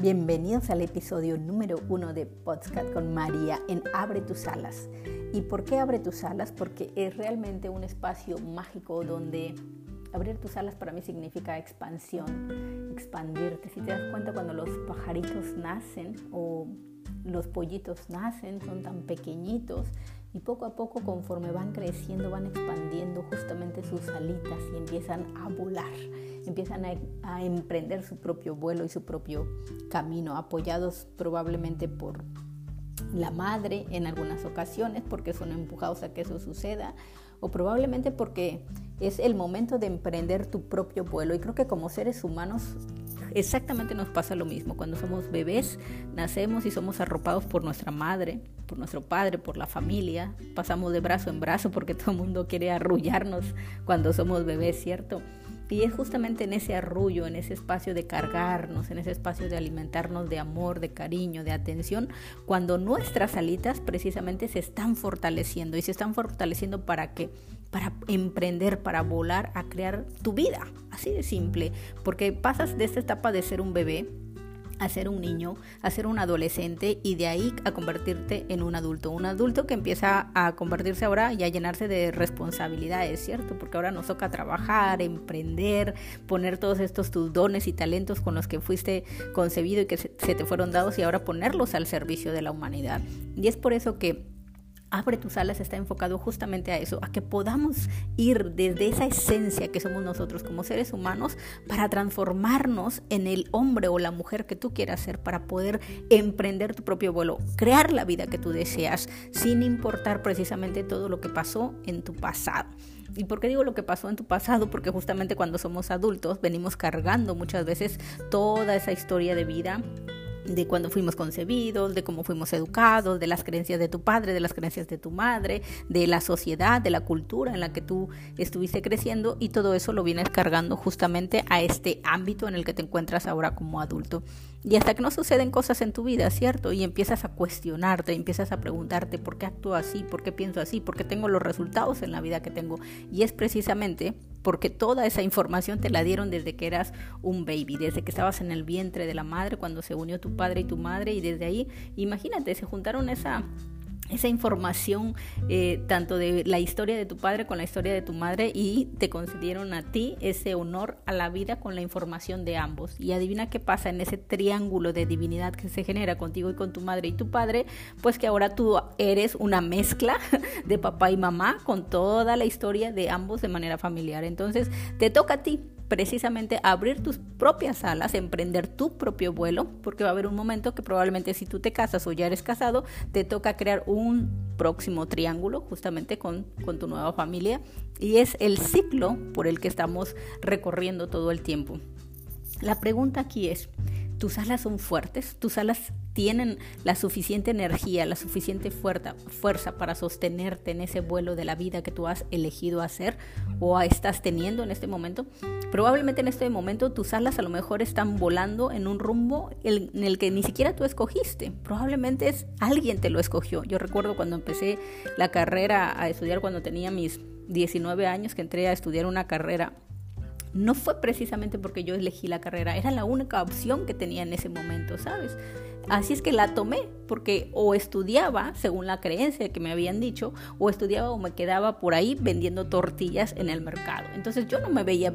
bienvenidos al episodio número uno de Podcast con María en Abre tus alas. ¿Y por qué abre tus alas? Porque es realmente un espacio mágico donde abrir tus alas para mí significa expansión, expandirte. Si te das cuenta cuando los pajaritos nacen o los pollitos nacen, son tan pequeñitos y poco a poco conforme van creciendo van expandiendo justamente sus alitas y empiezan a volar empiezan a, emprender su propio vuelo y su propio camino, apoyados probablemente por la madre en algunas ocasiones, porque son empujados a que eso suceda, o probablemente porque es el momento de emprender tu propio vuelo. Y creo que como seres humanos exactamente nos pasa lo mismo. Cuando somos bebés, nacemos y somos arropados por nuestra madre, por nuestro padre, por la familia. Pasamos de brazo en brazo porque todo el mundo quiere arrullarnos cuando somos bebés, ¿cierto? Y es justamente en ese arrullo, en ese espacio de cargarnos, en ese espacio de alimentarnos de amor, de cariño, de atención, cuando nuestras alitas precisamente se están fortaleciendo y se están fortaleciendo para qué? Para emprender, para volar a crear tu vida, así de simple, porque pasas de esta etapa de ser un bebé a ser un niño, a ser un adolescente y de ahí a convertirte en un adulto. Un adulto que empieza a convertirse ahora y a llenarse de responsabilidades, ¿cierto? Porque ahora nos toca trabajar, emprender, poner todos estos tus dones y talentos con los que fuiste concebido y que se, te fueron dados y ahora ponerlos al servicio de la humanidad. Y es por eso que Abre tus alas está enfocado justamente a eso, a que podamos ir desde esa esencia que somos nosotros como seres humanos para transformarnos en el hombre o la mujer que tú quieras ser, para poder emprender tu propio vuelo, crear la vida que tú deseas, sin importar precisamente todo lo que pasó en tu pasado. ¿Y por qué digo lo que pasó en tu pasado? Porque justamente cuando somos adultos venimos cargando muchas veces toda esa historia de vida de cuando fuimos concebidos, de cómo fuimos educados, de las creencias de tu padre, de las creencias de tu madre, de la sociedad, de la cultura en la que tú estuviste creciendo y todo eso lo vienes cargando justamente a este ámbito en el que te encuentras ahora como adulto. Y hasta que no suceden cosas en tu vida, ¿cierto? Y empiezas a cuestionarte, empiezas a preguntarte por qué actúo así, por qué pienso así, por qué tengo los resultados en la vida que tengo. Y es precisamente porque toda esa información te la dieron desde que eras un baby, desde que estabas en el vientre de la madre, cuando se unió tu padre y tu madre, y desde ahí, imagínate, se juntaron esa esa información eh, tanto de la historia de tu padre con la historia de tu madre y te concedieron a ti ese honor a la vida con la información de ambos. Y adivina qué pasa en ese triángulo de divinidad que se genera contigo y con tu madre y tu padre, pues que ahora tú eres una mezcla de papá y mamá con toda la historia de ambos de manera familiar. Entonces te toca a ti precisamente abrir tus propias alas, emprender tu propio vuelo, porque va a haber un momento que probablemente si tú te casas o ya eres casado, te toca crear un próximo triángulo justamente con, con tu nueva familia y es el ciclo por el que estamos recorriendo todo el tiempo. La pregunta aquí es, tus alas son fuertes, tus alas tienen la suficiente energía, la suficiente fuerza, fuerza para sostenerte en ese vuelo de la vida que tú has elegido hacer o estás teniendo en este momento. Probablemente en este momento tus alas a lo mejor están volando en un rumbo en el que ni siquiera tú escogiste. Probablemente es alguien te lo escogió. Yo recuerdo cuando empecé la carrera a estudiar cuando tenía mis 19 años que entré a estudiar una carrera no fue precisamente porque yo elegí la carrera, era la única opción que tenía en ese momento, ¿sabes? Así es que la tomé, porque o estudiaba, según la creencia que me habían dicho, o estudiaba o me quedaba por ahí vendiendo tortillas en el mercado. Entonces yo no me veía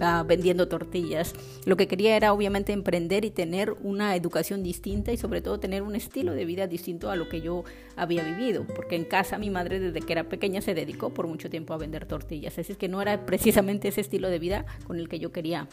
ah, vendiendo tortillas. Lo que quería era obviamente emprender y tener una educación distinta y sobre todo tener un estilo de vida distinto a lo que yo había vivido. Porque en casa mi madre desde que era pequeña se dedicó por mucho tiempo a vender tortillas. Así es que no era precisamente ese estilo de vida con el que yo quería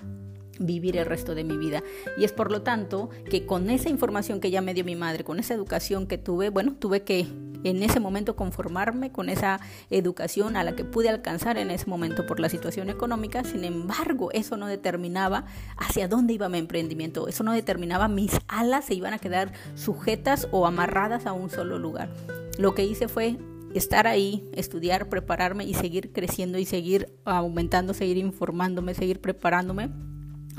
vivir el resto de mi vida. Y es por lo tanto que con esa información que ya me dio mi madre, con esa educación que tuve, bueno, tuve que en ese momento conformarme con esa educación a la que pude alcanzar en ese momento por la situación económica. Sin embargo, eso no determinaba hacia dónde iba mi emprendimiento. Eso no determinaba mis alas se iban a quedar sujetas o amarradas a un solo lugar. Lo que hice fue estar ahí, estudiar, prepararme y seguir creciendo y seguir aumentando, seguir informándome, seguir preparándome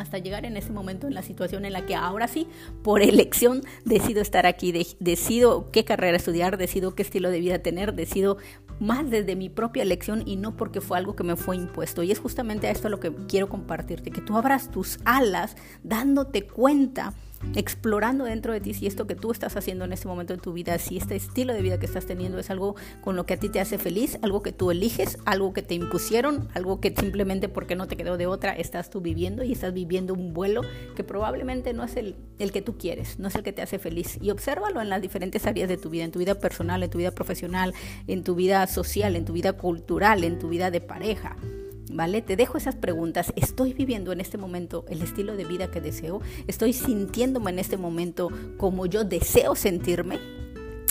hasta llegar en ese momento en la situación en la que ahora sí, por elección, decido estar aquí, decido qué carrera estudiar, decido qué estilo de vida tener, decido más desde mi propia elección y no porque fue algo que me fue impuesto. Y es justamente esto lo que quiero compartirte, que tú abras tus alas dándote cuenta explorando dentro de ti si esto que tú estás haciendo en este momento en tu vida, si este estilo de vida que estás teniendo es algo con lo que a ti te hace feliz, algo que tú eliges, algo que te impusieron, algo que simplemente porque no te quedó de otra estás tú viviendo y estás viviendo un vuelo que probablemente no es el, el que tú quieres, no es el que te hace feliz. Y obsérvalo en las diferentes áreas de tu vida, en tu vida personal, en tu vida profesional, en tu vida social, en tu vida cultural, en tu vida de pareja. ¿Vale? Te dejo esas preguntas. ¿Estoy viviendo en este momento el estilo de vida que deseo? ¿Estoy sintiéndome en este momento como yo deseo sentirme?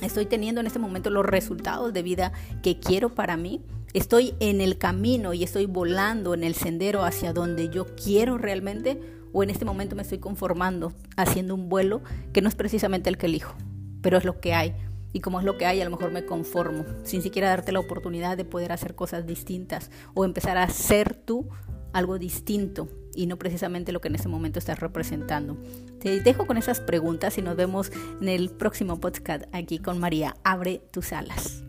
¿Estoy teniendo en este momento los resultados de vida que quiero para mí? ¿Estoy en el camino y estoy volando en el sendero hacia donde yo quiero realmente? ¿O en este momento me estoy conformando haciendo un vuelo que no es precisamente el que elijo, pero es lo que hay? Y como es lo que hay, a lo mejor me conformo, sin siquiera darte la oportunidad de poder hacer cosas distintas o empezar a ser tú algo distinto y no precisamente lo que en ese momento estás representando. Te dejo con esas preguntas y nos vemos en el próximo podcast aquí con María. Abre tus alas.